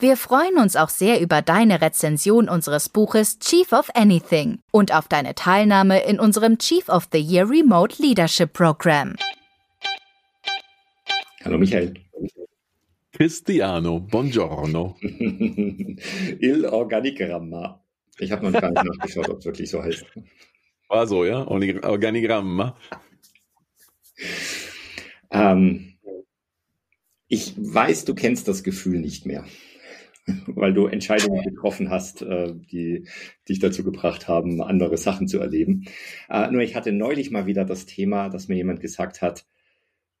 Wir freuen uns auch sehr über deine Rezension unseres Buches Chief of Anything und auf deine Teilnahme in unserem Chief of the Year Remote Leadership Program. Hallo Michael. Cristiano, buongiorno. Il Organigramma. Ich habe noch gar nicht nachgeschaut, ob es wirklich so heißt. War so, ja? Organigramma. Ähm, ich weiß, du kennst das Gefühl nicht mehr weil du Entscheidungen getroffen hast, äh, die dich dazu gebracht haben, andere Sachen zu erleben. Äh, nur ich hatte neulich mal wieder das Thema, dass mir jemand gesagt hat,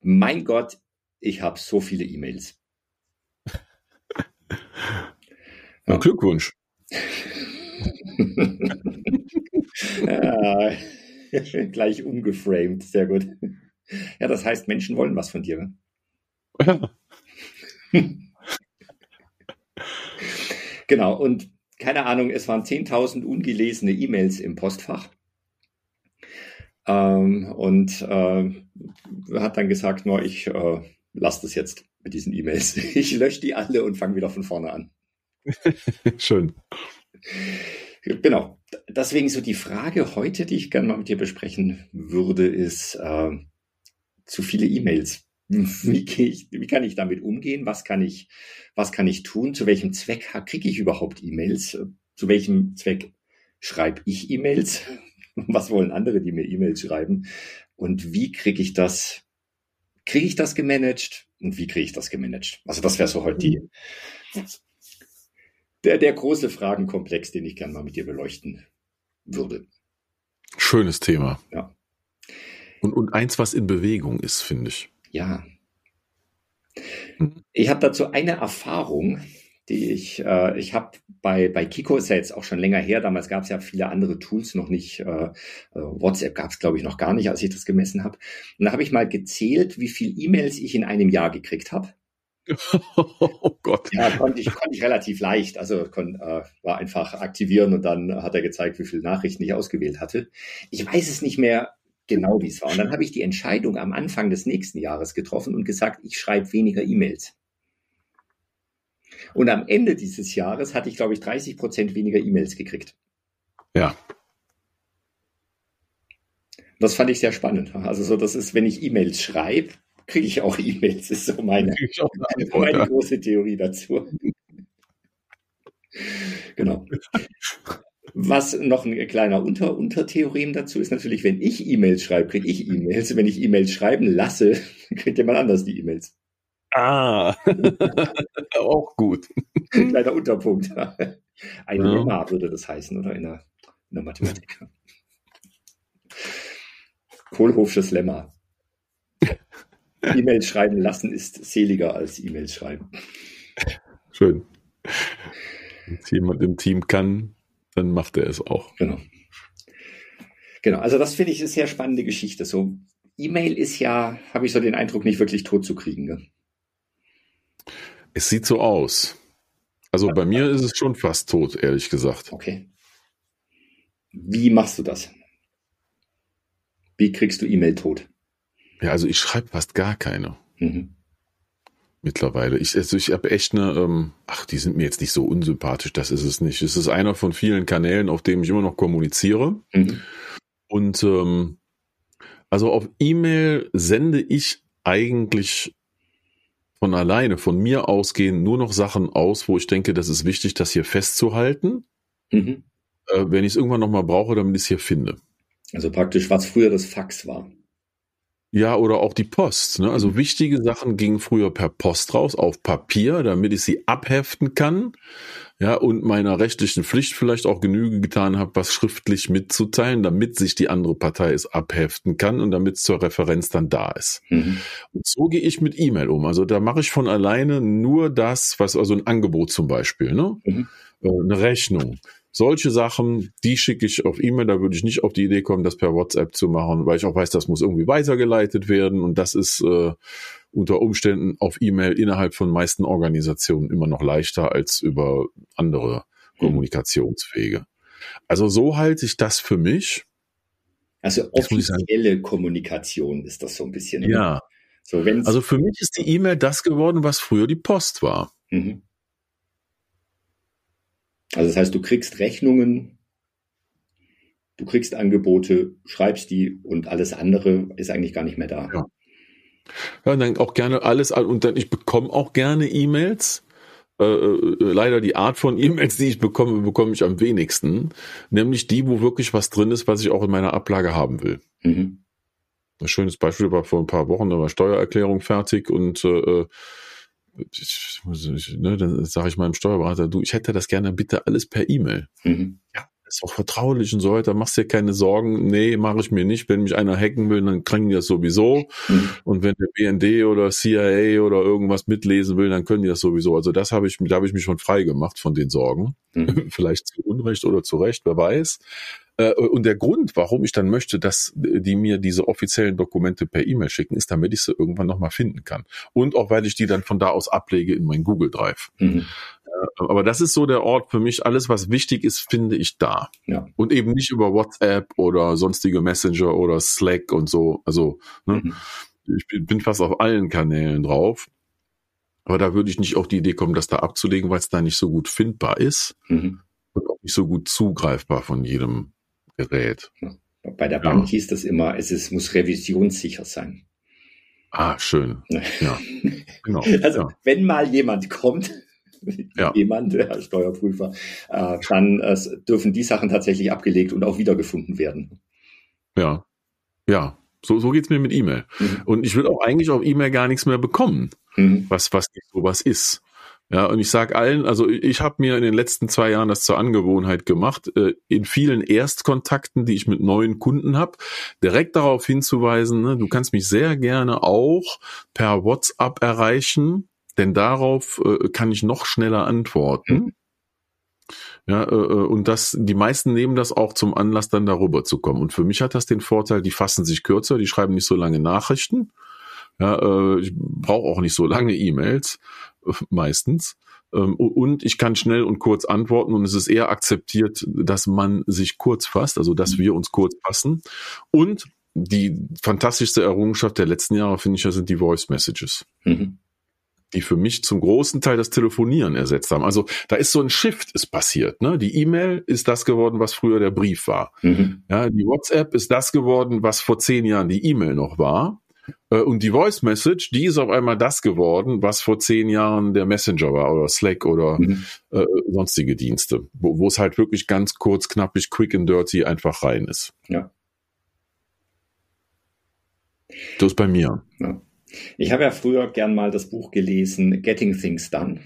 mein Gott, ich habe so viele E-Mails. Ja. Glückwunsch. ja, gleich umgeframed, sehr gut. Ja, das heißt, Menschen wollen was von dir. Ja. Genau, und keine Ahnung, es waren 10.000 ungelesene E-Mails im Postfach. Ähm, und äh, hat dann gesagt, no, ich äh, lasse das jetzt mit diesen E-Mails. Ich lösche die alle und fange wieder von vorne an. Schön. Genau. Deswegen so die Frage heute, die ich gerne mal mit dir besprechen würde, ist äh, zu viele E-Mails. Wie, ich, wie, kann ich damit umgehen? Was kann ich, was kann ich tun? Zu welchem Zweck kriege ich überhaupt E-Mails? Zu welchem Zweck schreibe ich E-Mails? Was wollen andere, die mir E-Mails schreiben? Und wie kriege ich das, kriege ich das gemanagt? Und wie kriege ich das gemanagt? Also das wäre so heute die, der, der große Fragenkomplex, den ich gerne mal mit dir beleuchten würde. Schönes Thema. Ja. Und, und eins, was in Bewegung ist, finde ich. Ja. Ich habe dazu eine Erfahrung, die ich, äh, ich habe bei, bei Kiko, ist ja jetzt auch schon länger her, damals gab es ja viele andere Tools noch nicht, äh, also WhatsApp gab es glaube ich noch gar nicht, als ich das gemessen habe. Und da habe ich mal gezählt, wie viel E-Mails ich in einem Jahr gekriegt habe. Oh Gott. Ja, konnte ich, konnte ich relativ leicht. Also kon, äh, war einfach aktivieren und dann hat er gezeigt, wie viele Nachrichten ich ausgewählt hatte. Ich weiß es nicht mehr genau, wie es war. Und dann habe ich die Entscheidung am Anfang des nächsten Jahres getroffen und gesagt, ich schreibe weniger E-Mails. Und am Ende dieses Jahres hatte ich, glaube ich, 30 Prozent weniger E-Mails gekriegt. Ja. Das fand ich sehr spannend. Also so, das ist, wenn ich E-Mails schreibe, kriege ich auch E-Mails. Das ist so meine, meine große Theorie dazu. genau. Was noch ein kleiner Unter Untertheorem dazu ist natürlich, wenn ich E-Mails schreibe, kriege ich E-Mails. Wenn ich E-Mails schreiben lasse, kriegt jemand anders die E-Mails. Ah, auch gut. Ein kleiner Unterpunkt. Ein ja. Lemma würde das heißen, oder? In der, in der Mathematik. Kohlhofsches Lemma. E-Mails schreiben lassen ist seliger als E-Mails schreiben. Schön. Wenn jemand im Team kann, dann macht er es auch. Genau. Genau, also das finde ich eine sehr spannende Geschichte. So, E-Mail ist ja, habe ich so den Eindruck, nicht wirklich tot zu kriegen. Ne? Es sieht so aus. Also bei mir ist es schon fast tot, ehrlich gesagt. Okay. Wie machst du das? Wie kriegst du E-Mail tot? Ja, also ich schreibe fast gar keine. Mhm mittlerweile. Ich, also ich habe echt eine, ähm, ach, die sind mir jetzt nicht so unsympathisch, das ist es nicht. Es ist einer von vielen Kanälen, auf denen ich immer noch kommuniziere. Mhm. Und ähm, also auf E-Mail sende ich eigentlich von alleine, von mir ausgehend, nur noch Sachen aus, wo ich denke, das ist wichtig, das hier festzuhalten. Mhm. Äh, wenn ich es irgendwann nochmal brauche, damit ich es hier finde. Also praktisch, was früher das Fax war. Ja, oder auch die Post. Ne? Also mhm. wichtige Sachen gingen früher per Post raus, auf Papier, damit ich sie abheften kann. Ja, und meiner rechtlichen Pflicht vielleicht auch Genüge getan habe, was schriftlich mitzuteilen, damit sich die andere Partei es abheften kann und damit es zur Referenz dann da ist. Mhm. Und so gehe ich mit E-Mail um. Also da mache ich von alleine nur das, was, also ein Angebot zum Beispiel, ne? Mhm. Äh, eine Rechnung solche Sachen, die schicke ich auf E-Mail, da würde ich nicht auf die Idee kommen, das per WhatsApp zu machen, weil ich auch weiß, das muss irgendwie weitergeleitet werden und das ist äh, unter Umständen auf E-Mail innerhalb von meisten Organisationen immer noch leichter als über andere mhm. Kommunikationswege. Also so halte ich das für mich. Also offizielle Kommunikation ist das so ein bisschen. Ja. So, also für mich ist die E-Mail das geworden, was früher die Post war. Mhm. Also das heißt, du kriegst Rechnungen, du kriegst Angebote, schreibst die und alles andere ist eigentlich gar nicht mehr da. Ja. Ja, und dann auch gerne alles, und dann ich bekomme auch gerne E-Mails. Äh, äh, leider die Art von E-Mails, die ich bekomme, bekomme ich am wenigsten. Nämlich die, wo wirklich was drin ist, was ich auch in meiner Ablage haben will. Mhm. Ein schönes Beispiel war vor ein paar Wochen, da war Steuererklärung fertig und äh, äh ich, ich, ne, dann sage ich meinem Steuerberater, du, ich hätte das gerne bitte alles per E-Mail. Mhm. Ja, ist auch vertraulich und so weiter, machst dir keine Sorgen. Nee, mache ich mir nicht. Wenn mich einer hacken will, dann kriegen die das sowieso. Mhm. Und wenn der BND oder CIA oder irgendwas mitlesen will, dann können die das sowieso. Also das habe ich, da habe ich mich schon frei gemacht von den Sorgen. Mhm. Vielleicht zu Unrecht oder zu Recht, wer weiß. Äh, und der Grund, warum ich dann möchte, dass die mir diese offiziellen Dokumente per E-Mail schicken, ist, damit ich sie irgendwann nochmal finden kann. Und auch, weil ich die dann von da aus ablege in mein Google Drive. Mhm. Aber das ist so der Ort für mich. Alles, was wichtig ist, finde ich da. Ja. Und eben nicht über WhatsApp oder sonstige Messenger oder Slack und so. Also, ne? Mhm. ich bin fast auf allen Kanälen drauf. Aber da würde ich nicht auf die Idee kommen, das da abzulegen, weil es da nicht so gut findbar ist mhm. und auch nicht so gut zugreifbar von jedem Gerät. Bei der Bank ja. hieß das immer, es ist, muss revisionssicher sein. Ah, schön. Ja. Genau. Also, ja. wenn mal jemand kommt, ja. jemand, der Steuerprüfer, äh, dann äh, dürfen die Sachen tatsächlich abgelegt und auch wiedergefunden werden. Ja, ja. So, so geht's mir mit E-Mail. Mhm. Und ich will auch eigentlich auf E-Mail gar nichts mehr bekommen, mhm. was, was sowas ist. Ja, und ich sage allen, also ich habe mir in den letzten zwei Jahren das zur Angewohnheit gemacht, äh, in vielen Erstkontakten, die ich mit neuen Kunden habe, direkt darauf hinzuweisen, ne, du kannst mich sehr gerne auch per WhatsApp erreichen denn darauf äh, kann ich noch schneller antworten. Mhm. Ja, äh, äh, und das, die meisten nehmen das auch zum Anlass, dann darüber zu kommen. Und für mich hat das den Vorteil, die fassen sich kürzer, die schreiben nicht so lange Nachrichten. Ja, äh, ich brauche auch nicht so lange E-Mails, meistens. Ähm, und ich kann schnell und kurz antworten und es ist eher akzeptiert, dass man sich kurz fasst, also dass mhm. wir uns kurz fassen. Und die fantastischste Errungenschaft der letzten Jahre, finde ich, ja, sind die Voice Messages. Mhm die für mich zum großen Teil das Telefonieren ersetzt haben. Also da ist so ein Shift ist passiert. Ne? Die E-Mail ist das geworden, was früher der Brief war. Mhm. Ja, die WhatsApp ist das geworden, was vor zehn Jahren die E-Mail noch war. Äh, und die Voice Message, die ist auf einmal das geworden, was vor zehn Jahren der Messenger war oder Slack oder mhm. äh, sonstige Dienste, wo, wo es halt wirklich ganz kurz, knappig, quick and dirty einfach rein ist. Ja. Das ist bei mir. Ja. Ich habe ja früher gern mal das Buch gelesen, Getting Things Done.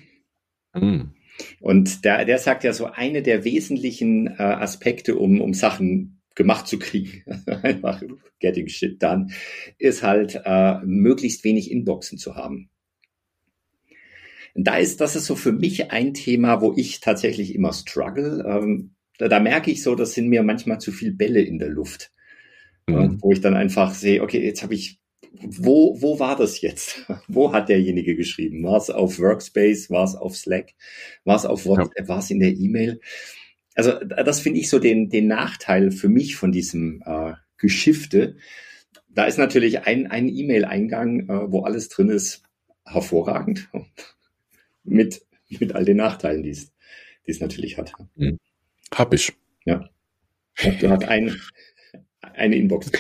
Mhm. Und der, der sagt ja so, eine der wesentlichen äh, Aspekte, um, um Sachen gemacht zu kriegen, einfach getting shit done, ist halt äh, möglichst wenig Inboxen zu haben. Und da ist, das ist so für mich ein Thema, wo ich tatsächlich immer struggle. Ähm, da, da merke ich so, das sind mir manchmal zu viel Bälle in der Luft. Mhm. wo ich dann einfach sehe, okay, jetzt habe ich wo, wo war das jetzt? Wo hat derjenige geschrieben? War es auf Workspace? War es auf Slack? War es auf WhatsApp? Ja. War es in der E-Mail? Also das finde ich so den, den Nachteil für mich von diesem äh, Geschifte. Da ist natürlich ein, ein E-Mail-Eingang, äh, wo alles drin ist, hervorragend. mit, mit all den Nachteilen, die es, die es natürlich hat. Hm. Hab ich. Ja. Du hast ein, eine Inbox.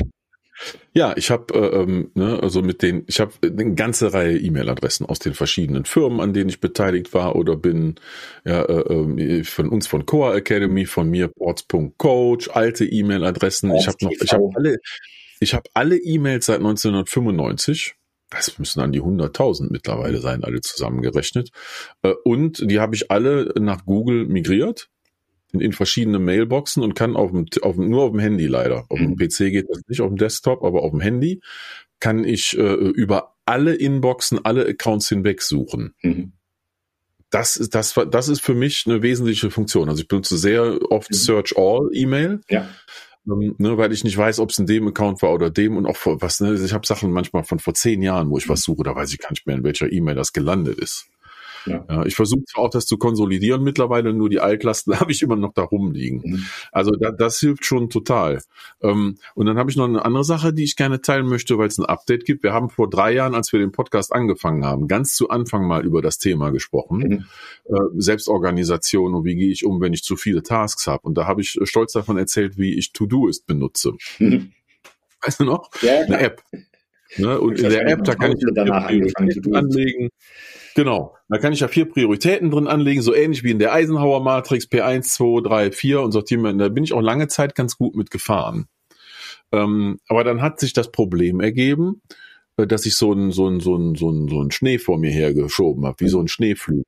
Ja, ich habe äh, ähm, ne, also mit den, ich habe eine ganze Reihe E-Mail-Adressen aus den verschiedenen Firmen, an denen ich beteiligt war oder bin, ja, äh, ähm, von uns von Coa Academy, von mir ports.coach, alte E-Mail-Adressen. Ich habe noch, ich habe alle, ich habe alle E-Mails seit 1995. Das müssen an die 100.000 mittlerweile sein, alle zusammengerechnet. Äh, und die habe ich alle nach Google migriert in, in verschiedene Mailboxen und kann auf dem, auf dem, nur auf dem Handy leider. Auf dem mhm. PC geht das nicht, auf dem Desktop, aber auf dem Handy kann ich äh, über alle Inboxen, alle Accounts hinweg suchen. Mhm. das ist, das, das ist für mich eine wesentliche Funktion. Also ich benutze sehr oft mhm. Search All E-Mail. Ja. Ähm, ne, weil ich nicht weiß, ob es in dem Account war oder dem und auch vor, was, ne, ich habe Sachen manchmal von vor zehn Jahren, wo ich was suche, da weiß ich gar nicht mehr, in welcher E-Mail das gelandet ist. Ja. ja ich versuche auch das zu konsolidieren mittlerweile, nur die Altlasten habe ich immer noch da rumliegen. Mhm. Also da, das hilft schon total. Ähm, und dann habe ich noch eine andere Sache, die ich gerne teilen möchte, weil es ein Update gibt. Wir haben vor drei Jahren, als wir den Podcast angefangen haben, ganz zu Anfang mal über das Thema gesprochen. Mhm. Äh, Selbstorganisation und wie gehe ich um, wenn ich zu viele Tasks habe. Und da habe ich stolz davon erzählt, wie ich To-Doist benutze. Mhm. Weißt du noch? Ja, eine App. Ne? Und in der App, da kann ich danach anlegen. Genau. Da kann ich ja vier Prioritäten drin anlegen, so ähnlich wie in der Eisenhower Matrix P1, 2, 3, 4 und sortieren. Da bin ich auch lange Zeit ganz gut mitgefahren. Ähm, aber dann hat sich das Problem ergeben, äh, dass ich so einen so einen so einen so einen so einen Schnee vor mir hergeschoben habe, wie so ein Schneeflug.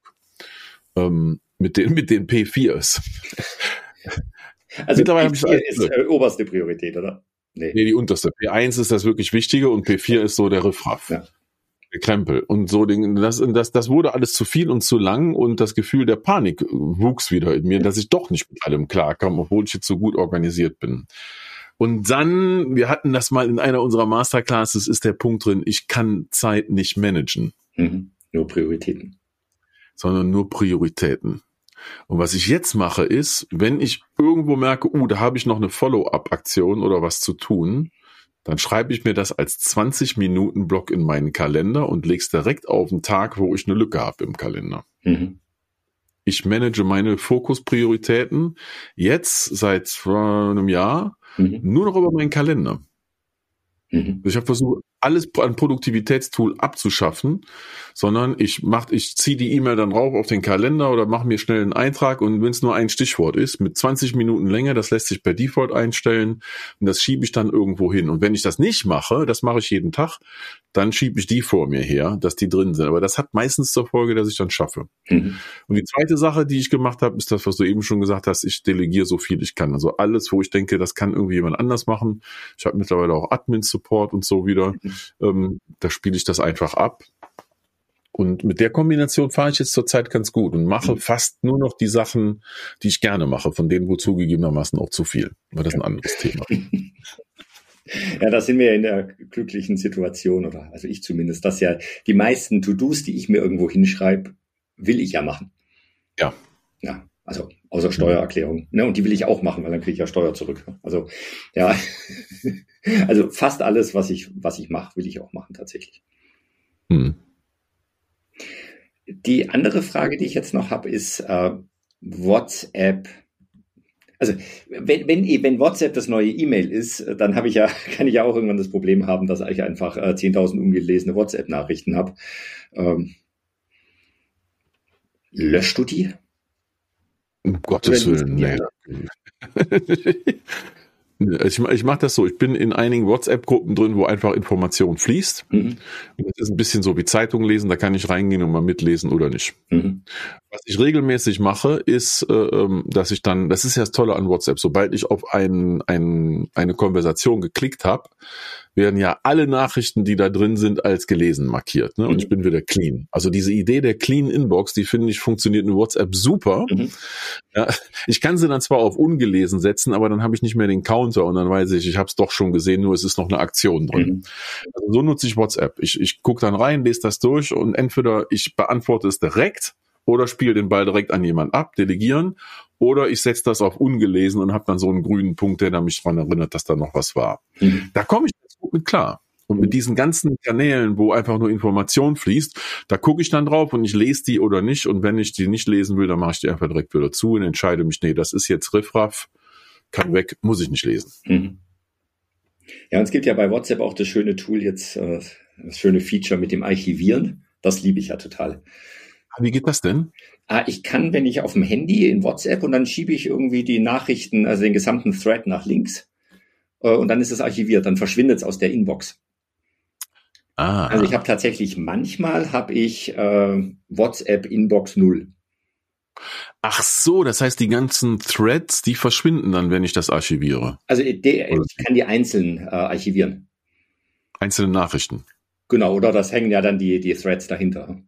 Ähm, mit den mit den P4s. Also Mittlerweile P4 ist äh, oberste Priorität, oder? Nee. nee, die unterste. P1 ist das wirklich Wichtige und P4 ist so der Riffraff. Ja. Krempel. Und so, das, das, das wurde alles zu viel und zu lang und das Gefühl der Panik wuchs wieder in mir, dass ich doch nicht mit allem klarkam, obwohl ich jetzt so gut organisiert bin. Und dann, wir hatten das mal in einer unserer Masterclasses, ist der Punkt drin, ich kann Zeit nicht managen. Mhm. Nur Prioritäten. Sondern nur Prioritäten. Und was ich jetzt mache ist, wenn ich irgendwo merke, uh, da habe ich noch eine Follow-up-Aktion oder was zu tun, dann schreibe ich mir das als 20 Minuten Block in meinen Kalender und leg's direkt auf den Tag, wo ich eine Lücke habe im Kalender. Mhm. Ich manage meine Fokusprioritäten jetzt seit einem Jahr mhm. nur noch über meinen Kalender. Mhm. Ich habe versucht, alles an Produktivitätstool abzuschaffen, sondern ich mach, ich ziehe die E-Mail dann rauf auf den Kalender oder mache mir schnell einen Eintrag und wenn es nur ein Stichwort ist, mit 20 Minuten Länge, das lässt sich per Default einstellen und das schiebe ich dann irgendwo hin. Und wenn ich das nicht mache, das mache ich jeden Tag, dann schiebe ich die vor mir her, dass die drin sind. Aber das hat meistens zur Folge, dass ich dann schaffe. Mhm. Und die zweite Sache, die ich gemacht habe, ist das, was du eben schon gesagt hast, ich delegiere so viel ich kann. Also alles, wo ich denke, das kann irgendwie jemand anders machen. Ich habe mittlerweile auch Admin-Support und so wieder. Mhm. Ähm, da spiele ich das einfach ab. Und mit der Kombination fahre ich jetzt zurzeit ganz gut und mache mhm. fast nur noch die Sachen, die ich gerne mache, von denen wo zugegebenermaßen auch zu viel. Aber das ist ein anderes Thema. Ja, da sind wir in der glücklichen Situation, oder also ich zumindest, dass ja die meisten To-Dos, die ich mir irgendwo hinschreibe, will ich ja machen. Ja. Ja, also außer Steuererklärung. Ne? Und die will ich auch machen, weil dann kriege ich ja Steuer zurück. Also ja, also fast alles, was ich, was ich mache, will ich auch machen tatsächlich. Hm. Die andere Frage, die ich jetzt noch habe, ist äh, WhatsApp also wenn, wenn, wenn WhatsApp das neue E-Mail ist, dann habe ich ja, kann ich ja auch irgendwann das Problem haben, dass ich einfach äh, 10.000 ungelesene WhatsApp-Nachrichten habe. Ähm, löschst du die? Um Gottes Willen, nee. Ich, ich mache das so, ich bin in einigen WhatsApp-Gruppen drin, wo einfach Information fließt. Mhm. das ist ein bisschen so wie Zeitung lesen, da kann ich reingehen und mal mitlesen oder nicht. Mhm. Was ich regelmäßig mache, ist, äh, ähm, dass ich dann, das ist ja das Tolle an WhatsApp, sobald ich auf ein, ein, eine Konversation geklickt habe, werden ja alle Nachrichten, die da drin sind, als gelesen markiert. Ne? Und mhm. ich bin wieder clean. Also diese Idee der Clean Inbox, die finde ich funktioniert in WhatsApp super. Mhm. Ja, ich kann sie dann zwar auf ungelesen setzen, aber dann habe ich nicht mehr den Counter und dann weiß ich, ich habe es doch schon gesehen, nur es ist noch eine Aktion drin. Mhm. Also so nutze ich WhatsApp. Ich, ich gucke dann rein, lese das durch und entweder ich beantworte es direkt oder spiele den Ball direkt an jemand ab, delegieren, oder ich setze das auf ungelesen und habe dann so einen grünen Punkt, der mich daran erinnert, dass da noch was war. Mhm. Da komme ich gut mit klar. Und mit diesen ganzen Kanälen, wo einfach nur Information fließt, da gucke ich dann drauf und ich lese die oder nicht. Und wenn ich die nicht lesen will, dann mache ich die einfach direkt wieder zu und entscheide mich, nee, das ist jetzt Riffraff, kann weg, muss ich nicht lesen. Mhm. Ja, und es gibt ja bei WhatsApp auch das schöne Tool jetzt, äh, das schöne Feature mit dem Archivieren. Das liebe ich ja total. Ah, wie geht das denn? Ah, ich kann, wenn ich auf dem Handy in WhatsApp und dann schiebe ich irgendwie die Nachrichten, also den gesamten Thread nach links und dann ist es archiviert, dann verschwindet es aus der Inbox. Ah. Also ich habe tatsächlich manchmal habe ich äh, WhatsApp Inbox 0. Ach so, das heißt, die ganzen Threads, die verschwinden dann, wenn ich das archiviere. Also äh, ich kann die einzeln äh, archivieren. Einzelne Nachrichten. Genau, oder das hängen ja dann die, die Threads dahinter.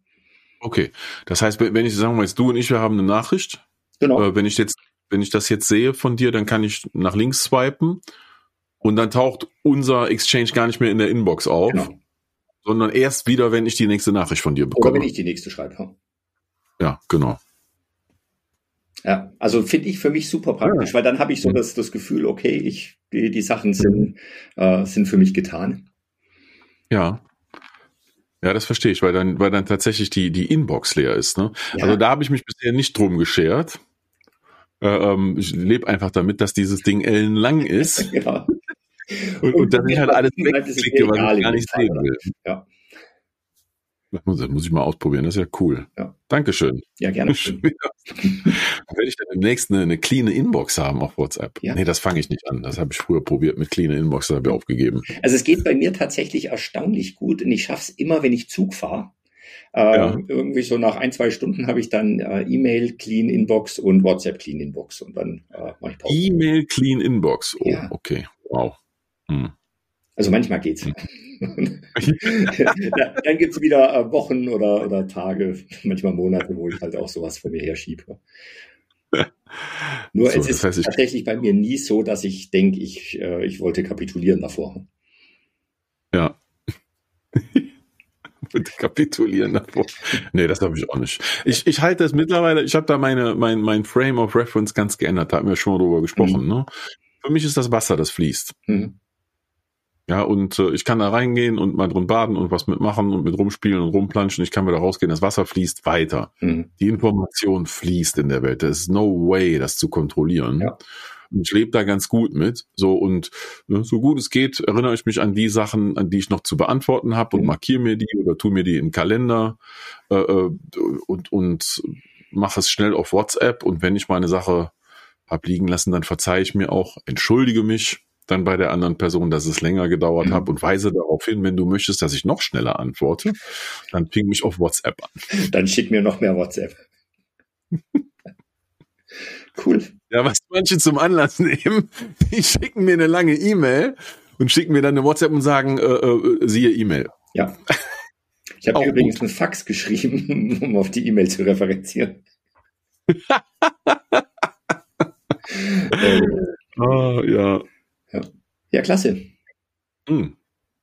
Okay. Das heißt, wenn ich, sagen wir mal, jetzt du und ich, wir haben eine Nachricht. Genau. Äh, wenn ich jetzt, wenn ich das jetzt sehe von dir, dann kann ich nach links swipen und dann taucht unser Exchange gar nicht mehr in der Inbox auf. Genau. Sondern erst wieder, wenn ich die nächste Nachricht von dir bekomme. Oder wenn ich die nächste schreibe. Ja, genau. Ja, also finde ich für mich super praktisch, ja. weil dann habe ich so das, das Gefühl, okay, ich, die, die Sachen sind, äh, sind für mich getan. Ja. Ja, das verstehe ich, weil dann, weil dann tatsächlich die, die Inbox leer ist. Ne? Ja. Also da habe ich mich bisher nicht drum geschert. Äh, ähm, ich lebe einfach damit, dass dieses Ding ellenlang ist. ja. Und, und, dass ich halt alles wegklicke, was ich gar nicht sehen will. Ja. Das muss ich mal ausprobieren, das ist ja cool. Ja. Dankeschön. Ja, gerne. Werde ich dann demnächst eine, eine clean Inbox haben auf WhatsApp? Ja. Nee, das fange ich nicht an. Das habe ich früher probiert mit clean Inbox, das habe ich aufgegeben. Also es geht bei mir tatsächlich erstaunlich gut und ich schaffe es immer, wenn ich Zug fahre. Äh, ja. Irgendwie so nach ein, zwei Stunden habe ich dann äh, E-Mail Clean Inbox und WhatsApp Clean Inbox und dann äh, mache ich Pause. E-Mail Clean Inbox. Oh, ja. okay. Wow. Hm. Also manchmal geht's. Hm. dann gibt's wieder äh, Wochen oder, oder Tage, manchmal Monate, wo ich halt auch sowas vor mir herschiebe. Nur so, es ist heißt, tatsächlich bei mir nie so, dass ich denke, ich, äh, ich wollte kapitulieren davor. Ja. kapitulieren davor. Nee, das habe ich auch nicht. Ich, ich halte es mittlerweile, ich habe da meine, mein, mein Frame of Reference ganz geändert, da hatten wir schon mal drüber gesprochen. Mhm. Ne? Für mich ist das Wasser, das fließt. Mhm. Ja, und äh, ich kann da reingehen und mal drin baden und was mitmachen und mit rumspielen und rumplanschen. Ich kann wieder rausgehen. Das Wasser fließt weiter. Mhm. Die Information fließt in der Welt. Da ist no way, das zu kontrollieren. Ja. Und ich lebe da ganz gut mit. So und ne, so gut es geht, erinnere ich mich an die Sachen, an die ich noch zu beantworten habe und mhm. markiere mir die oder tu mir die in den Kalender äh, äh und, und mache es schnell auf WhatsApp. Und wenn ich meine Sache hab liegen lassen, dann verzeihe ich mir auch, entschuldige mich dann bei der anderen Person, dass es länger gedauert mhm. hat und weise darauf hin, wenn du möchtest, dass ich noch schneller antworte, dann ping mich auf WhatsApp an. Dann schick mir noch mehr WhatsApp. cool. Ja, was manche zum Anlass nehmen, die schicken mir eine lange E-Mail und schicken mir dann eine WhatsApp und sagen, äh, äh, siehe E-Mail. Ja. Ich habe übrigens einen Fax geschrieben, um auf die E-Mail zu referenzieren. äh, oh, ja. Ja, klasse. Mhm.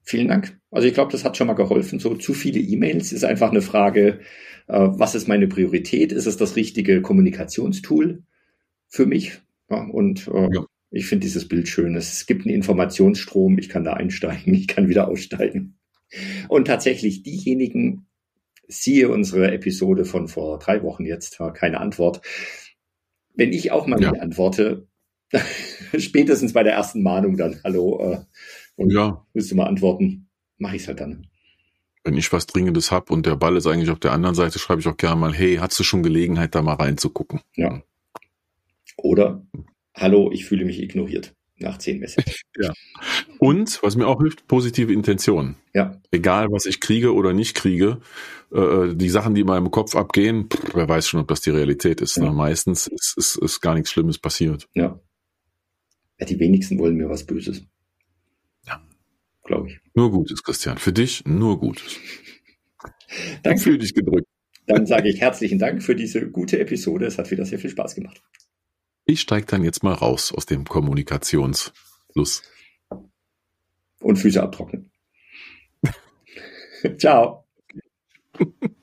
Vielen Dank. Also ich glaube, das hat schon mal geholfen. So zu viele E-Mails ist einfach eine Frage, äh, was ist meine Priorität? Ist es das richtige Kommunikationstool für mich? Ja, und äh, ja. ich finde dieses Bild schön. Es gibt einen Informationsstrom, ich kann da einsteigen, ich kann wieder aussteigen. Und tatsächlich diejenigen, siehe unsere Episode von vor drei Wochen jetzt, keine Antwort. Wenn ich auch mal ja. antworte, spätestens bei der ersten Mahnung dann, hallo, äh, und ja. willst du mal antworten, mache ich es halt dann. Wenn ich was Dringendes hab und der Ball ist eigentlich auf der anderen Seite, schreibe ich auch gerne mal, hey, hast du schon Gelegenheit, da mal reinzugucken? Ja. Oder, hallo, ich fühle mich ignoriert nach zehn Messages. ja. Und, was mir auch hilft, positive Intentionen. Ja. Egal, was ich kriege oder nicht kriege, äh, die Sachen, die in meinem Kopf abgehen, pff, wer weiß schon, ob das die Realität ist. Ne? Ja. Ne? Meistens ist, ist, ist gar nichts Schlimmes passiert. Ja. Ja, die wenigsten wollen mir was Böses. Ja. Glaube ich. Nur Gutes, Christian. Für dich nur Gutes. Danke. Fühl dich gedrückt. Dann sage ich herzlichen Dank für diese gute Episode. Es hat wieder sehr viel Spaß gemacht. Ich steige dann jetzt mal raus aus dem Kommunikationsfluss. Und Füße abtrocknen. Ciao.